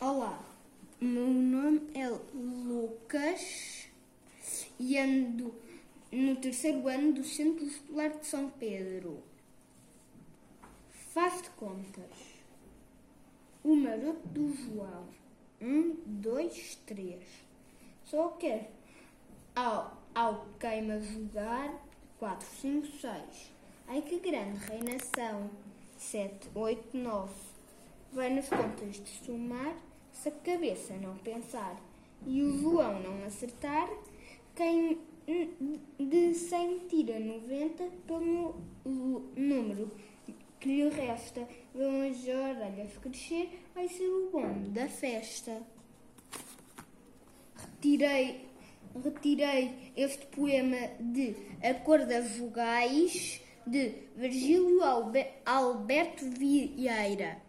Olá, meu nome é Lucas e ando no terceiro ano do Centro Escolar de São Pedro. Faz de contas. O maroto do João. Um, dois, três. Só quer ao, ao queima jogar quatro, cinco, seis. Ai que grande reinação. Sete, oito, nove. Vai nas contas de somar se a cabeça não pensar e o João não acertar, quem de 100 tira 90 pelo número que lhe resta. Vão as orelhas crescer, vai ser o bom da festa. Retirei, retirei este poema de A Cor das Vogais de Virgílio Alberto Vieira.